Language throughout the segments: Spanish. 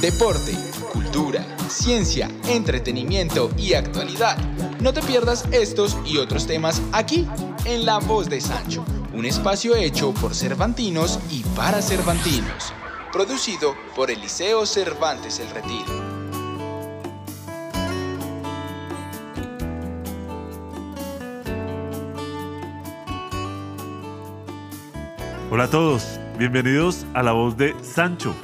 deporte, cultura, ciencia, entretenimiento y actualidad. No te pierdas estos y otros temas aquí, en La Voz de Sancho, un espacio hecho por Cervantinos y para Cervantinos, producido por el Liceo Cervantes El Retiro. Hola a todos, bienvenidos a La Voz de Sancho,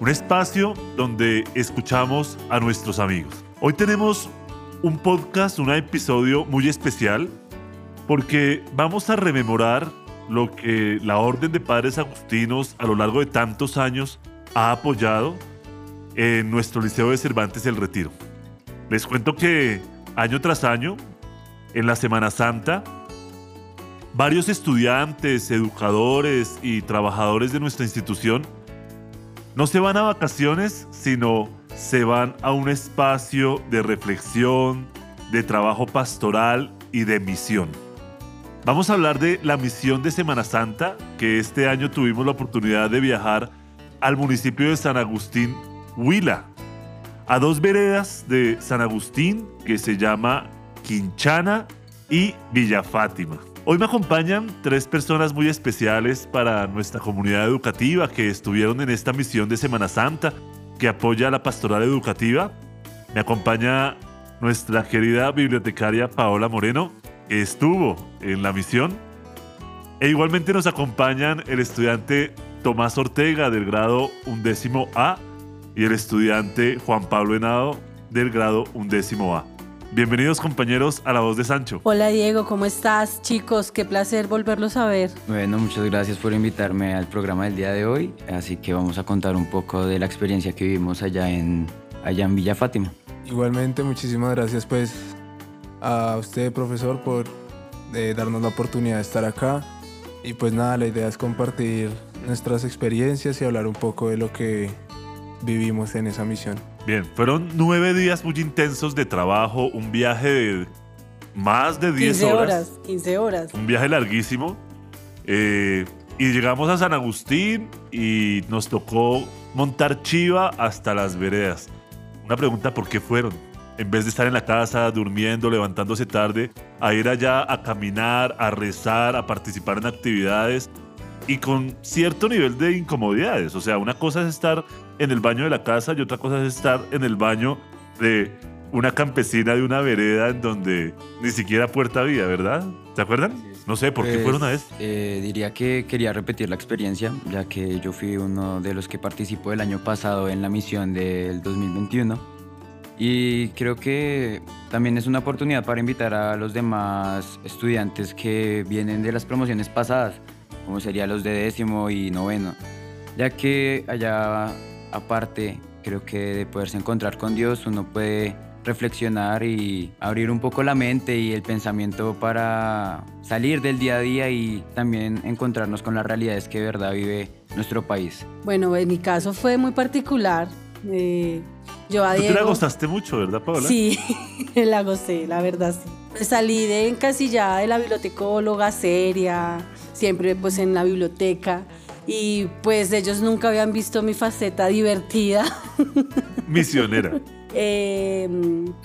un espacio donde escuchamos a nuestros amigos. Hoy tenemos un podcast, un episodio muy especial, porque vamos a rememorar lo que la Orden de Padres Agustinos a lo largo de tantos años ha apoyado en nuestro Liceo de Cervantes El Retiro. Les cuento que año tras año, en la Semana Santa, varios estudiantes, educadores y trabajadores de nuestra institución no se van a vacaciones, sino se van a un espacio de reflexión, de trabajo pastoral y de misión. Vamos a hablar de la misión de Semana Santa, que este año tuvimos la oportunidad de viajar al municipio de San Agustín, Huila, a dos veredas de San Agustín que se llama Quinchana y Villa Fátima. Hoy me acompañan tres personas muy especiales para nuestra comunidad educativa que estuvieron en esta misión de Semana Santa que apoya a la pastoral educativa. Me acompaña nuestra querida bibliotecaria Paola Moreno, que estuvo en la misión. E igualmente nos acompañan el estudiante Tomás Ortega del grado undécimo A y el estudiante Juan Pablo Henado del grado undécimo A. Bienvenidos compañeros a La Voz de Sancho. Hola Diego, ¿cómo estás? Chicos, qué placer volverlos a ver. Bueno, muchas gracias por invitarme al programa del día de hoy, así que vamos a contar un poco de la experiencia que vivimos allá en, allá en Villa Fátima. Igualmente, muchísimas gracias pues a usted, profesor, por eh, darnos la oportunidad de estar acá. Y pues nada, la idea es compartir nuestras experiencias y hablar un poco de lo que vivimos en esa misión. Bien, fueron nueve días muy intensos de trabajo, un viaje de más de 10 15 horas. horas, 15 horas. Un viaje larguísimo. Eh, y llegamos a San Agustín y nos tocó montar chiva hasta las veredas. Una pregunta, ¿por qué fueron? En vez de estar en la casa durmiendo, levantándose tarde, a ir allá a caminar, a rezar, a participar en actividades y con cierto nivel de incomodidades. O sea, una cosa es estar en el baño de la casa y otra cosa es estar en el baño de una campesina de una vereda en donde ni siquiera puerta había, ¿verdad? ¿Se acuerdan? No sé, ¿por qué Pues, fueron a eso? eh, diría que quería repetir la experiencia, ya que yo fui uno de los que participó el año pasado en la misión del 2021. Y creo que también es una oportunidad para invitar a los demás estudiantes que vienen de las promociones pasadas, como serían los de décimo y noveno, ya que allá aparte creo que de poderse encontrar con Dios uno puede reflexionar y abrir un poco la mente y el pensamiento para salir del día a día y también encontrarnos con las realidades que de verdad vive nuestro país. Bueno, en mi caso fue muy particular. Eh, yo a Tú te Diego... la gozaste mucho, ¿verdad, Paola? Sí, la gocé, la verdad sí. Salí de encasillada de la bibliotecóloga seria, siempre pues en la biblioteca. Y pues ellos nunca habían visto mi faceta divertida. Misionera. Eh,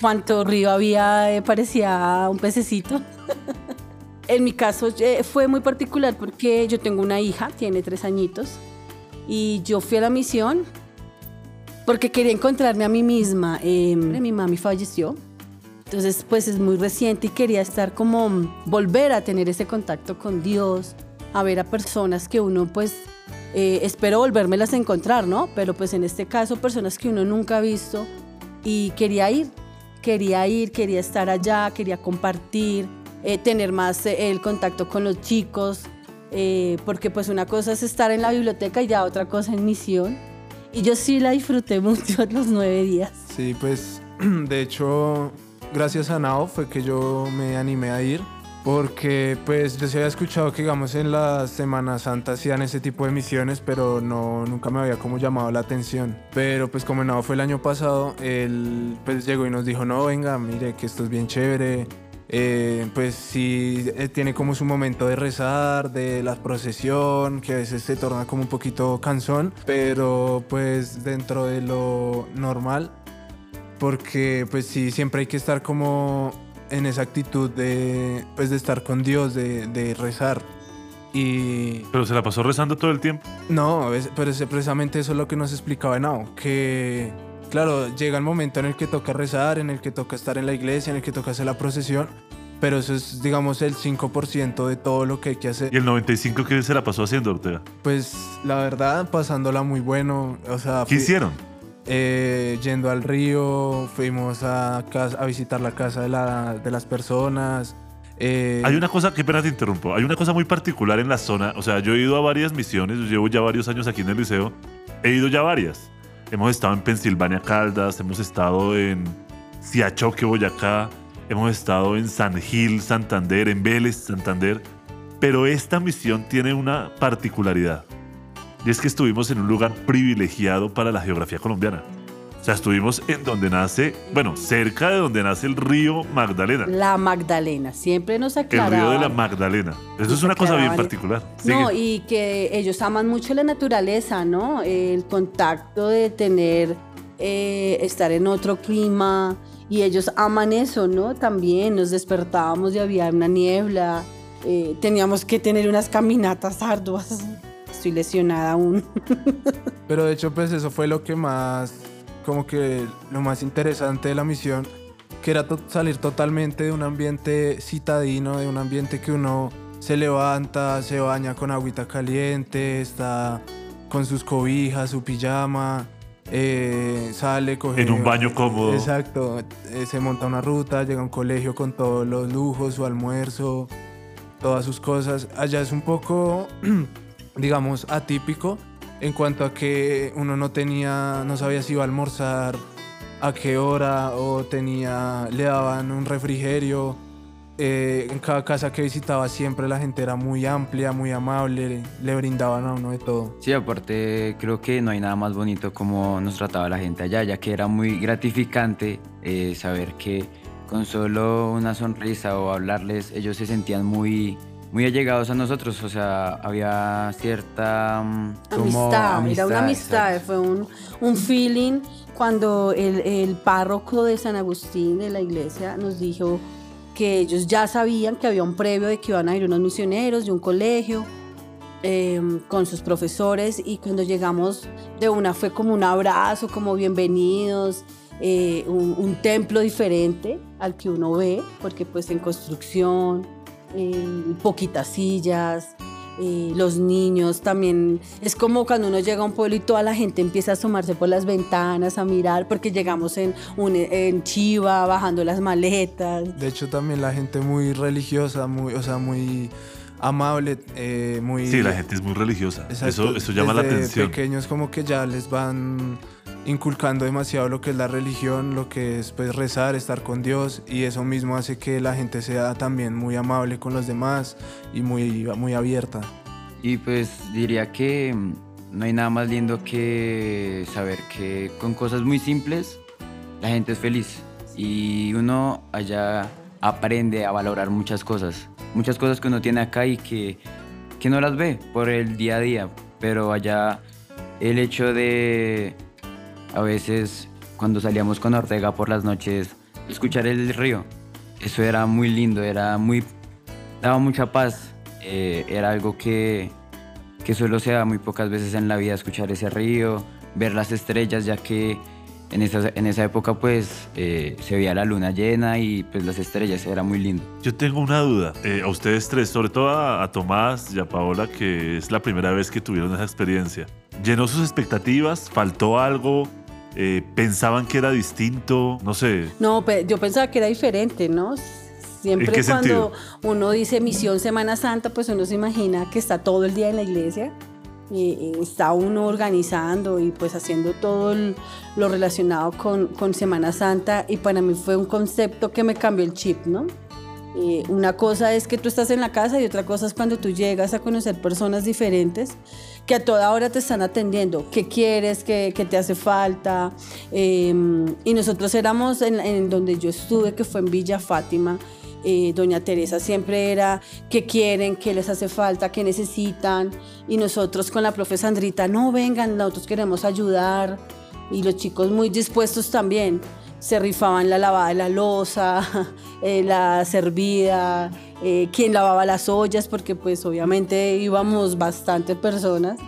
cuánto río había, eh, parecía un pececito. en mi caso eh, fue muy particular porque yo tengo una hija, tiene tres añitos, y yo fui a la misión porque quería encontrarme a mí misma. Eh, mi mami falleció, entonces pues es muy reciente y quería estar como volver a tener ese contacto con Dios, a ver a personas que uno pues eh, espero volvérmelas a encontrar, ¿no? Pero pues en este caso personas que uno nunca ha visto y quería ir, quería ir, quería estar allá, quería compartir, eh, tener más eh, el contacto con los chicos, eh, porque pues una cosa es estar en la biblioteca y ya otra cosa en misión. Y yo sí la disfruté mucho los nueve días. Sí, pues de hecho, gracias a Nao fue que yo me animé a ir. Porque pues yo se había escuchado que digamos en la Semana Santa hacían ese tipo de misiones, pero no, nunca me había como llamado la atención. Pero pues como Nao fue el año pasado, él pues llegó y nos dijo, no, venga, mire que esto es bien chévere, eh, pues sí eh, tiene como su momento de rezar, de la procesión, que a veces se torna como un poquito cansón, pero pues dentro de lo normal, porque pues sí, siempre hay que estar como en esa actitud de, pues, de estar con Dios, de, de rezar. Y Pero se la pasó rezando todo el tiempo. no, es- pero es precisamente eso es lo que nos explicaba Nao, que claro, llega el momento en el que toca rezar, en el que toca estar en la iglesia, en el que toca hacer la procesión, pero eso es, digamos, el 5% de todo lo que hay que hacer. Y el 95 que se la pasó haciendo Ortega. Pues la verdad, pasándola muy bueno, o sea, ¿Qué hicieron? Eh, yendo al río, fuimos a, casa- a visitar la casa de, la- de las personas. eh, Hay una cosa, qué pena te interrumpo, hay una cosa muy particular en la zona, o sea, yo he ido a varias misiones, yo llevo ya varios años aquí en el liceo, he ido ya varias. Hemos estado en Pensilvania Caldas, hemos estado en Siachoque, Boyacá, hemos estado en San Gil, Santander, en Vélez, Santander, pero esta misión tiene una particularidad, y es que estuvimos en un lugar privilegiado para la geografía colombiana. O sea, estuvimos en donde nace, bueno, cerca de donde nace el río Magdalena. La Magdalena, siempre nos El aclaraban. río de la Magdalena. Eso es una cosa bien particular. No, Sigue. y que ellos aman mucho la naturaleza, ¿no? El contacto de tener, eh, estar en otro clima. Y ellos aman eso, ¿no? También nos despertábamos y había una niebla. eh, teníamos que tener unas caminatas arduas. Estoy lesionada aún. Pero de hecho, pues eso fue lo que más, como que lo más interesante de la misión, que era to- salir totalmente de un ambiente citadino, de un ambiente que uno se levanta, se baña con agüita caliente, está con sus cobijas, su pijama, eh, sale, coge... En un baño cómodo. Exacto, eh, se monta una ruta, llega a un colegio con todos los lujos, su almuerzo, todas sus cosas. Allá es un poco, digamos, atípico en cuanto a que uno no tenía, no sabía si iba a almorzar, a qué hora, o tenía, le daban un refrigerio. Eh, en cada casa que visitaba siempre la gente era muy amplia, muy amable, le, brindaban a uno de todo. Sí, aparte creo que no hay nada más bonito como nos trataba la gente allá, ya que era muy gratificante eh, saber que con solo una sonrisa o hablarles ellos se sentían muy, muy allegados a nosotros, o sea, había cierta mm, como Amistad, era una amistad, exacto. fue un, un feeling cuando el, el párroco de San Agustín de la iglesia nos dijo que ellos ya sabían que había un previo de que iban a ir unos misioneros de un colegio eh, con sus profesores y cuando llegamos de una fue como un abrazo, como bienvenidos, eh, un, un templo diferente al que uno ve, porque pues en construcción, eh, poquitas sillas, eh, los niños también. Es como cuando uno llega a un pueblo y toda la gente empieza a asomarse por las ventanas a mirar, porque llegamos en, un, en chiva, bajando las maletas. De hecho también la gente muy religiosa, muy, o sea, muy amable, eh, muy... Sí, la gente es muy religiosa. Exacto, Eso, eso llama la desde atención. pequeños como que ya les van inculcando demasiado lo que es la religión, lo que es pues rezar, estar con Dios y eso mismo hace que la gente sea también muy amable con los demás y muy, muy abierta. Y pues diría que mm, no hay nada más lindo que saber que con cosas muy simples la gente es feliz. Y uno allá aprende a valorar muchas cosas, muchas cosas que uno tiene acá y que, que no las ve por el día a día, pero allá el hecho de a veces cuando salíamos con Ortega por las noches escuchar el río, eso era muy lindo, era muy daba mucha paz. eh, era algo que, que solo se da muy pocas veces en la vida, escuchar ese río, ver las estrellas, ya que en esa, en esa época pues eh, se veía la luna llena y pues las estrellas, era muy lindo. Yo tengo una duda. eh, a ustedes tres, sobre todo a, a Tomás y a Paola, que es la primera vez que tuvieron esa experiencia. ¿Llenó sus expectativas? ¿Faltó algo? Eh, ¿Pensaban que era distinto? No sé. No, yo pensaba que era diferente, ¿no? Siempre ¿En qué cuando sentido? uno dice misión Semana Santa, pues uno se imagina que está todo el día en la iglesia y, está uno organizando y pues haciendo todo lo relacionado con, con Semana Santa y para mí fue un concepto que me cambió el chip, ¿no? Eh, una cosa es que tú estás en la casa y otra cosa es cuando tú llegas a conocer personas diferentes que a toda hora te están atendiendo. ¿Qué quieres? ¿Qué, te hace falta? Eh, y nosotros éramos en, en donde yo estuve, que fue en Villa Fátima, eh, doña Teresa siempre era qué quieren, qué les hace falta, qué necesitan. Y nosotros con la profe Sandrita, no vengan, nosotros queremos ayudar. Y los chicos muy dispuestos también. Se rifaban la lavada de la losa, eh, la servida, eh, quién lavaba las ollas, porque pues obviamente íbamos bastante personas.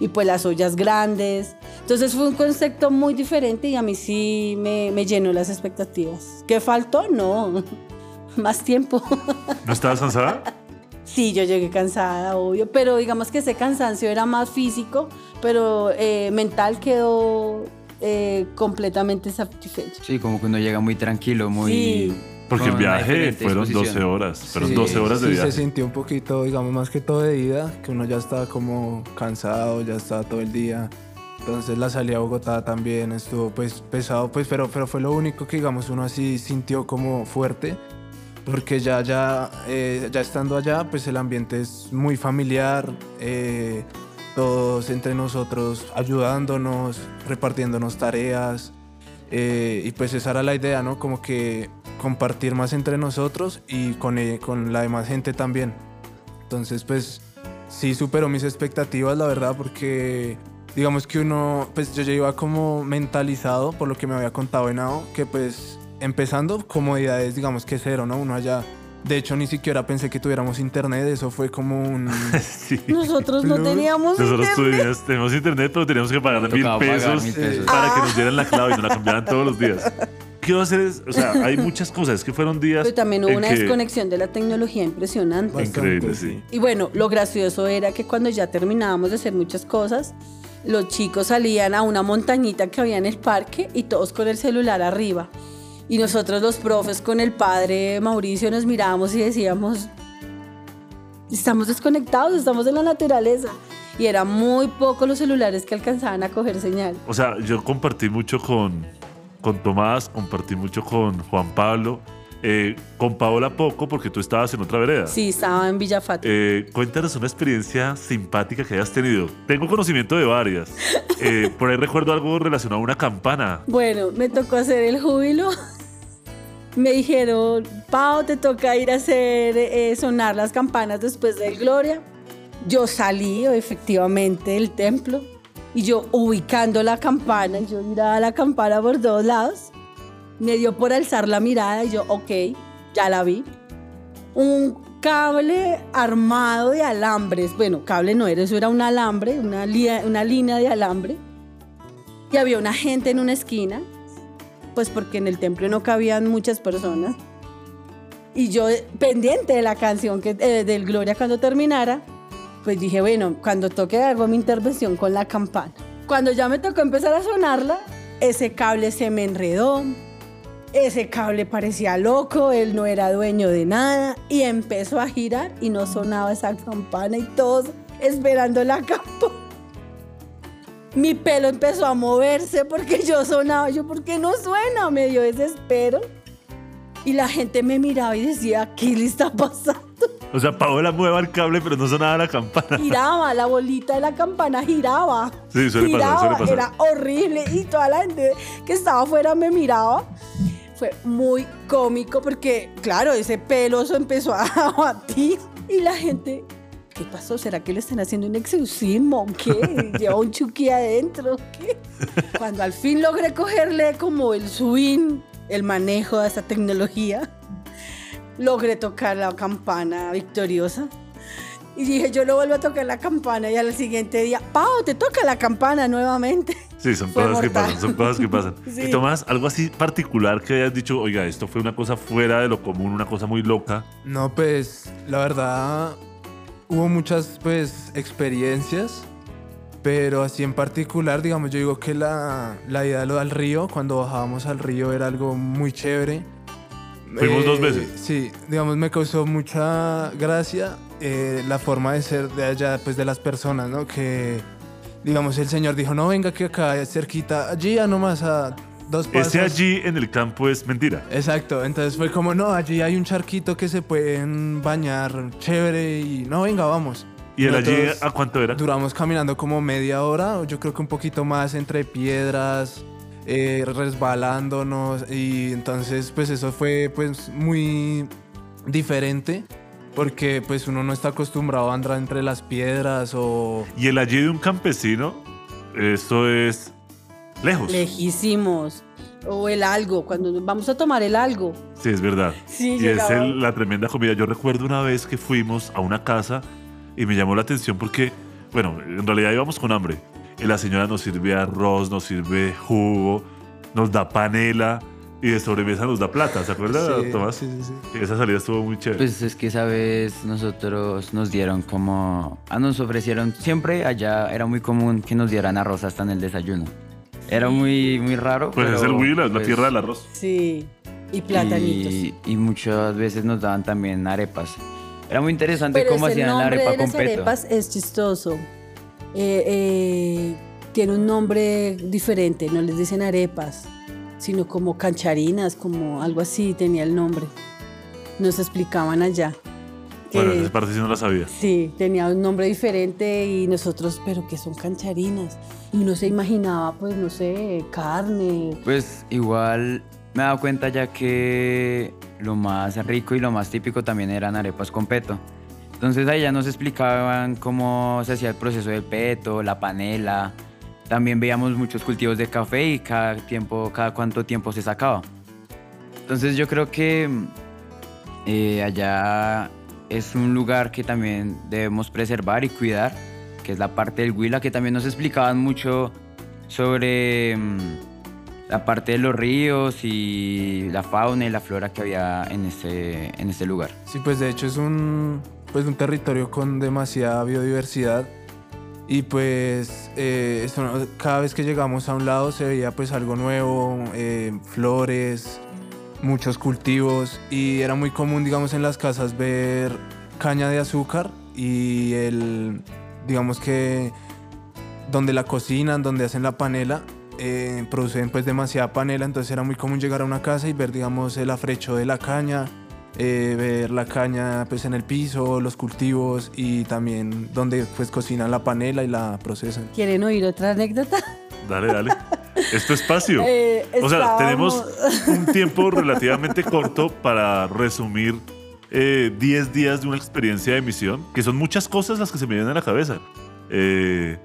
Y pues las ollas grandes. Entonces fue un concepto muy diferente y a mí sí me, me llenó las expectativas. ¿Qué faltó? No. Más tiempo. ¿No estabas cansada? Sí, yo llegué cansada, obvio, pero digamos que ese cansancio era más físico, pero eh, mental quedó eh, completamente satisfecho. Sí, como que uno llega muy tranquilo, muy... Sí. Porque el viaje fueron 12 disposición. horas. Fueron Sí, 12 horas de sí viaje. se sintió un poquito, digamos, más que todo de ida, que uno ya estaba como cansado, ya estaba todo el día. Entonces la salida a Bogotá también estuvo pues pesado, pues, pero, pero fue lo único que, digamos, uno así sintió como fuerte. Porque ya, ya, eh, ya estando allá, pues el ambiente es muy familiar, eh, todos entre nosotros ayudándonos, repartiéndonos tareas. eh, y pues esa era la idea, ¿no? Como que compartir más entre nosotros y con, eh, con la demás gente también. Entonces, pues sí superó mis expectativas, la verdad, porque digamos que uno, pues yo ya iba como mentalizado por lo que me había contado Henao, que pues empezando comodidades, digamos que cero, ¿no? Uno allá, de hecho ni siquiera pensé que tuviéramos internet, eso fue como un... Sí. Nosotros no teníamos Nosotros internet. tuvimos, tenemos internet, pero teníamos que pagar mil pagar pesos, mil pesos. para que nos dieran la clave y nos la cambiaran todos los días. ¿Qué va a hacer? Es, o sea, hay muchas cosas. Es que fueron días. Pero también hubo una que- desconexión de la tecnología impresionante. Bastante, Increíble, sí. Y bueno, lo gracioso era que cuando ya terminábamos de hacer muchas cosas, los chicos salían a una montañita que había en el parque y todos con el celular arriba. Y nosotros los profes con el padre Mauricio nos mirábamos y decíamos, estamos desconectados, estamos en la naturaleza. Y eran muy pocos los celulares que alcanzaban a coger señal. O sea, yo compartí mucho con, con Tomás, compartí mucho con Juan Pablo, eh, con Paola poco porque tú estabas en otra vereda. Sí, estaba en Villa Fátima. Eh, cuéntanos una experiencia simpática que hayas tenido. Tengo conocimiento de varias. Eh, por ahí recuerdo algo relacionado a una campana. Bueno, me tocó hacer el júbilo. Me dijeron, Pau, te toca ir a hacer eh, sonar las campanas después del Gloria. Yo salí efectivamente del templo y yo ubicando la campana, yo miraba la campana por todos lados. Me dio por alzar la mirada y yo, ok, ya la vi. Un cable armado de alambres. Bueno, cable no era, eso era un alambre, una, lia- una línea de alambre. Y había una gente en una esquina, pues porque en el templo no cabían muchas personas. Y yo, pendiente de la canción que, eh, del Gloria cuando terminara, pues dije, bueno, cuando toque hago mi intervención con la campana. Cuando ya me tocó empezar a sonarla, ese cable se me enredó, ese cable parecía loco, él no era dueño de nada y empezó a girar y no sonaba esa campana y todos esperando la campana. Mi pelo empezó a moverse porque yo sonaba, yo, ¿por qué no suena? Me dio desespero. Y la gente me miraba y decía, ¿qué le está pasando? O sea, Paola mueva el cable, pero no sonaba la campana. Giraba, la bolita de la campana giraba. Sí, suele pasar, giraba, suele pasar. Era horrible y toda la gente que estaba afuera me miraba. Fue muy cómico porque, claro, ese pelo se empezó a batir y la gente, ¿qué pasó? ¿Será que le están haciendo un exorcismo? ¿Qué? ¿Lleva un chucky adentro? ¿Qué? Cuando al fin logré cogerle como el swing, el manejo de esta tecnología, logré tocar la campana victoriosa. Y dije, yo no vuelvo a tocar la campana. Y al siguiente día, Pau, te toca la campana nuevamente. Sí, son Fue cosas que pasan, son cosas que pasan. Sí. Y Tomás, algo así particular que hayas dicho, oiga, esto fue una cosa fuera de lo común, una cosa muy loca. No, pues la verdad hubo muchas pues experiencias, pero así en particular, digamos, yo digo que la, la ida lo- al río, cuando bajábamos al río era algo muy chévere. Eh, Fuimos dos veces. Sí, digamos, me causó mucha gracia eh, la forma de ser de allá, pues de las personas, ¿no? Que, digamos, el señor dijo, no, venga que acá cerquita, allí ya nomás a dos pasos. Ese allí en el campo es mentira. Exacto, entonces fue como, no, allí hay un charquito que se pueden bañar chévere y no, venga, vamos. ¿Y el allí a cuánto era? Duramos caminando como media hora, yo creo que un poquito más entre piedras, eh, resbalándonos y entonces pues eso fue pues muy diferente porque pues uno no está acostumbrado a andar entre las piedras o... Y el allí de un campesino, eso es lejos. Lejísimos. O el algo, cuando vamos a tomar el algo. Sí, es verdad. Sí, y es llegaba- el- la tremenda comida. Yo recuerdo una vez que fuimos a una casa y me llamó la atención porque, bueno, en realidad íbamos con hambre. Y la señora nos sirve arroz, nos sirve jugo, nos da panela y de sobremesa nos da plata. ¿Se acuerda, Sí, Tomás? sí, sí, sí. Esa salida estuvo muy chévere. Pues es que esa vez nosotros nos dieron como... Ah, nos ofrecieron... Siempre allá era muy común que nos dieran arroz hasta en el desayuno. Era muy, muy raro. Pues es pero, el Huila, es la pues, tierra del arroz. Sí. Y platanitos. Y, y muchas veces nos daban también arepas. Era muy interesante Pero cómo ese hacían la arepa de con las peto. arepas es chistoso. Eh, eh, tiene un nombre diferente, no les dicen arepas, sino como cancharinas, como algo así tenía el nombre. Nos explicaban allá. que- Bueno, esa parte sí no la sabía. Sí, tenía un nombre diferente y nosotros, pero que son cancharinas. Y uno se imaginaba, pues, no sé, carne. Pues igual me he dado cuenta ya que lo más rico y lo más típico también eran arepas con peto. Entonces ahí ya nos explicaban cómo se hacía el proceso del peto, la panela. También veíamos muchos cultivos de café y cada tiempo, cada cuánto tiempo se sacaba. Entonces yo creo que eh, allá es un lugar que también debemos preservar y cuidar, que es la parte del Huila, que también nos explicaban mucho sobre mm, la parte de los ríos y la fauna y la flora que había en este, en este lugar. Sí, pues de hecho es un, pues un territorio con demasiada biodiversidad. Y pues eh, cada vez que llegamos a un lado se veía pues algo nuevo, eh, flores, muchos cultivos. Y era muy común digamos en las casas ver caña de azúcar y el, digamos que donde la cocinan, donde hacen la panela, eh, producen pues demasiada panela, entonces era muy común llegar a una casa y ver digamos el afrecho de la caña, eh, ver la caña pues en el piso, los cultivos y también donde pues cocinan la panela y la procesan. ¿Quieren oír otra anécdota? Dale, dale. Es tu espacio. Eh, o sea, estábamos- tenemos un tiempo relativamente corto para resumir eh, 10 días de una experiencia de misión, que son muchas cosas las que se me vienen a la cabeza. Eh,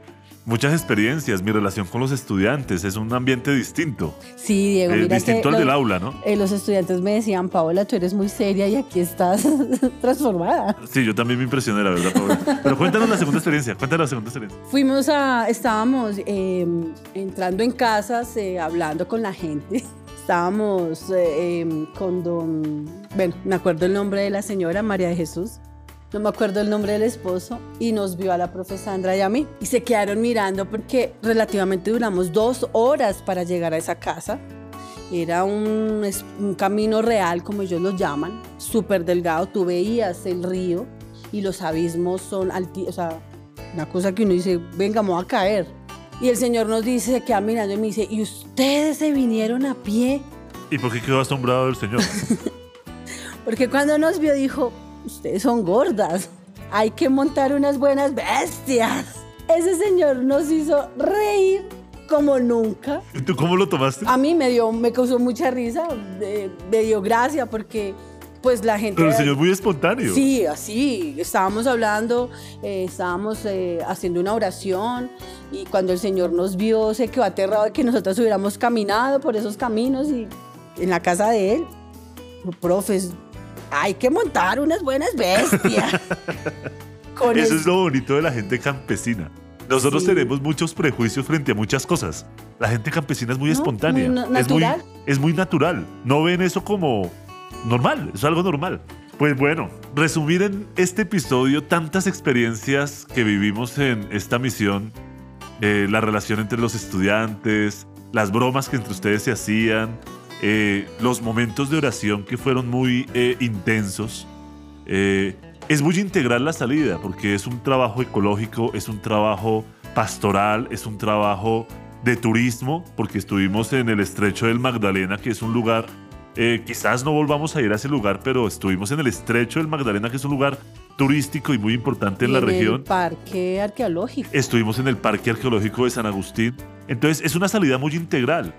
muchas experiencias, mi relación con los estudiantes, es un ambiente distinto. Sí, Diego, eh, mira distinto que al los, del aula, ¿no? eh, los estudiantes me decían, Paola, tú eres muy seria y aquí estás transformada. Sí, yo también me impresioné, la verdad. Paola. Pero cuéntanos la segunda experiencia, cuéntanos la segunda experiencia. Fuimos a, estábamos eh, entrando en casas, eh, hablando con la gente. Estábamos eh, eh, con don, bueno, me acuerdo el nombre de la señora María de Jesús. No me acuerdo el nombre del esposo y nos vio a la profe Sandra y a mí y se quedaron mirando porque relativamente duramos dos horas para llegar a esa casa. Era un, un camino real, como ellos lo llaman, súper delgado. Tú veías el río y los abismos son altos, o sea, una cosa que uno dice, venga, voy a caer. Y el Señor nos dice, se queda mirando y me dice, ¿y ustedes se vinieron a pie? ¿Y por qué quedó asombrado el señor? Porque cuando nos vio dijo, ustedes son gordas, hay que montar unas buenas bestias. Ese señor nos hizo reír como nunca. ¿Y ¿Tú cómo lo tomaste? A mí me dio, me causó mucha risa, de- me dio gracia porque pues la gente... Pero el señor muy espontáneo. Sí, así, estábamos hablando, eh, estábamos eh, haciendo una oración y cuando el Señor nos vio se quedó aterrado de que nosotros hubiéramos caminado por esos caminos y en la casa de él, profes, hay que montar unas buenas bestias. Con Eso el- es lo bonito de la gente campesina. Nosotros Sí. tenemos muchos prejuicios frente a muchas cosas. La gente campesina es muy No, espontánea. muy na- es, muy, natural. es muy natural. No ven eso como normal. Es algo normal. Pues bueno, resumir en este episodio tantas experiencias que vivimos en esta misión, eh, la relación entre los estudiantes, las bromas que entre ustedes se hacían, eh, los momentos de oración que fueron muy eh, intensos. Eh, es muy integral la salida porque es un trabajo ecológico, es un trabajo pastoral, es un trabajo de turismo, porque estuvimos en el estrecho del Magdalena, que es un lugar, quizás no volvamos a ir a ese lugar, pero estuvimos en el estrecho del Magdalena, que es un lugar turístico y muy importante en la el región. parque arqueológico. Estuvimos en el Parque Arqueológico de San Agustín. Entonces es una salida muy integral.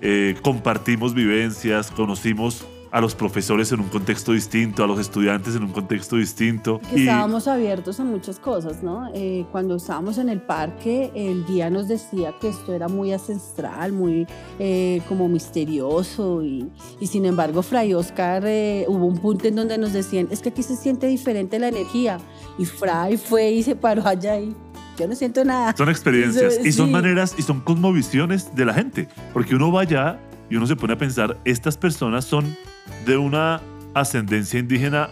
Eh, compartimos vivencias, conocimos a los profesores en un contexto distinto, a los estudiantes en un contexto distinto. Que estábamos abiertos a muchas cosas, ¿no? Eh, cuando estábamos en el parque, el guía nos decía que esto era muy ancestral, muy eh, como misterioso y, y, sin embargo Fray Oscar eh, hubo un punto en donde nos decían, es que aquí se siente diferente la energía y Fray fue y se paró allá y yo no siento nada. Son experiencias y son maneras y son cosmovisiones de la gente, porque uno va allá y uno se pone a pensar, estas personas son de una ascendencia indígena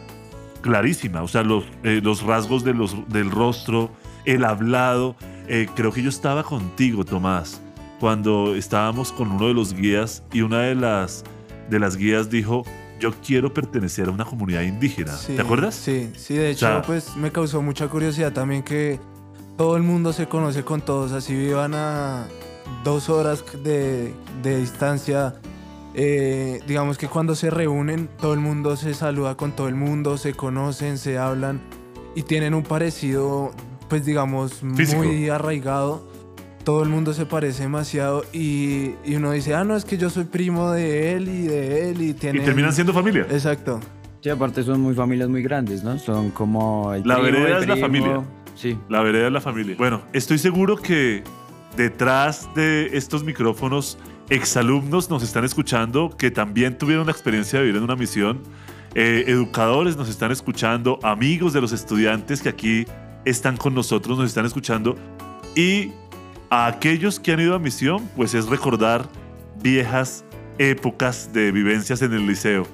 clarísima, o sea, los, eh, los rasgos de los, del rostro, el hablado. Eh, creo que yo estaba contigo, Tomás, cuando estábamos con uno de los guías y una de las, de las guías dijo, yo quiero pertenecer a una comunidad indígena. ¿Te acuerdas? Sí, sí, de hecho, pues me causó mucha curiosidad también que todo el mundo se conoce con todos, así vivan a dos horas de, de distancia. Eh, digamos que cuando se reúnen, todo el mundo se saluda con todo el mundo, se conocen, se hablan y tienen un parecido, pues digamos, muy arraigado. Todo el mundo se parece demasiado y, y, uno dice, ah, no, es que yo soy primo de él y de él y tienen... Y terminan siendo familia. Exacto. Sí, aparte son muy familias muy grandes, ¿no? Son como... El la vereda es la familia. Sí. La vereda es la familia. Bueno, estoy seguro que detrás de estos micrófonos, exalumnos nos están escuchando que también tuvieron la experiencia de vivir en una misión. Eh, educadores nos están escuchando, amigos de los estudiantes que aquí están con nosotros nos están escuchando. Y a aquellos que han ido a misión, pues es recordar viejas épocas de vivencias en el liceo.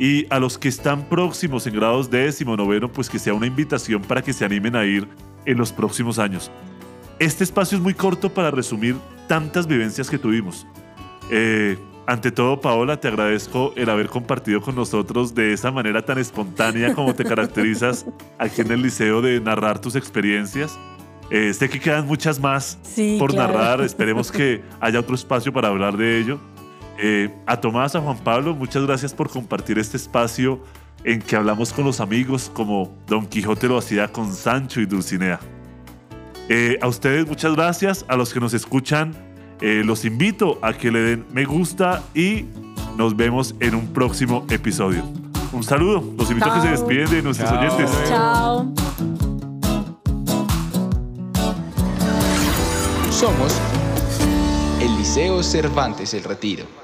Y a los que están próximos en grados décimo, noveno, pues que sea una invitación para que se animen a ir en los próximos años. Este espacio es muy corto para resumir tantas vivencias que tuvimos. Eh, ante todo, Paola, te agradezco el haber compartido con nosotros de esa manera tan espontánea como te caracterizas aquí en el liceo de narrar tus experiencias. Eh, sé que quedan muchas más por narrar. Esperemos que haya otro espacio para hablar de ello. Eh, a Tomás, a Juan Pablo, muchas gracias por compartir este espacio en que hablamos con los amigos como Don Quijote lo hacía con Sancho y Dulcinea. Eh, a ustedes muchas gracias, a los que nos escuchan eh, los invito a que le den me gusta y nos vemos en un próximo episodio. Un saludo, los invito a que se despiden de nuestros oyentes. Chao. Somos el Liceo Cervantes El Retiro.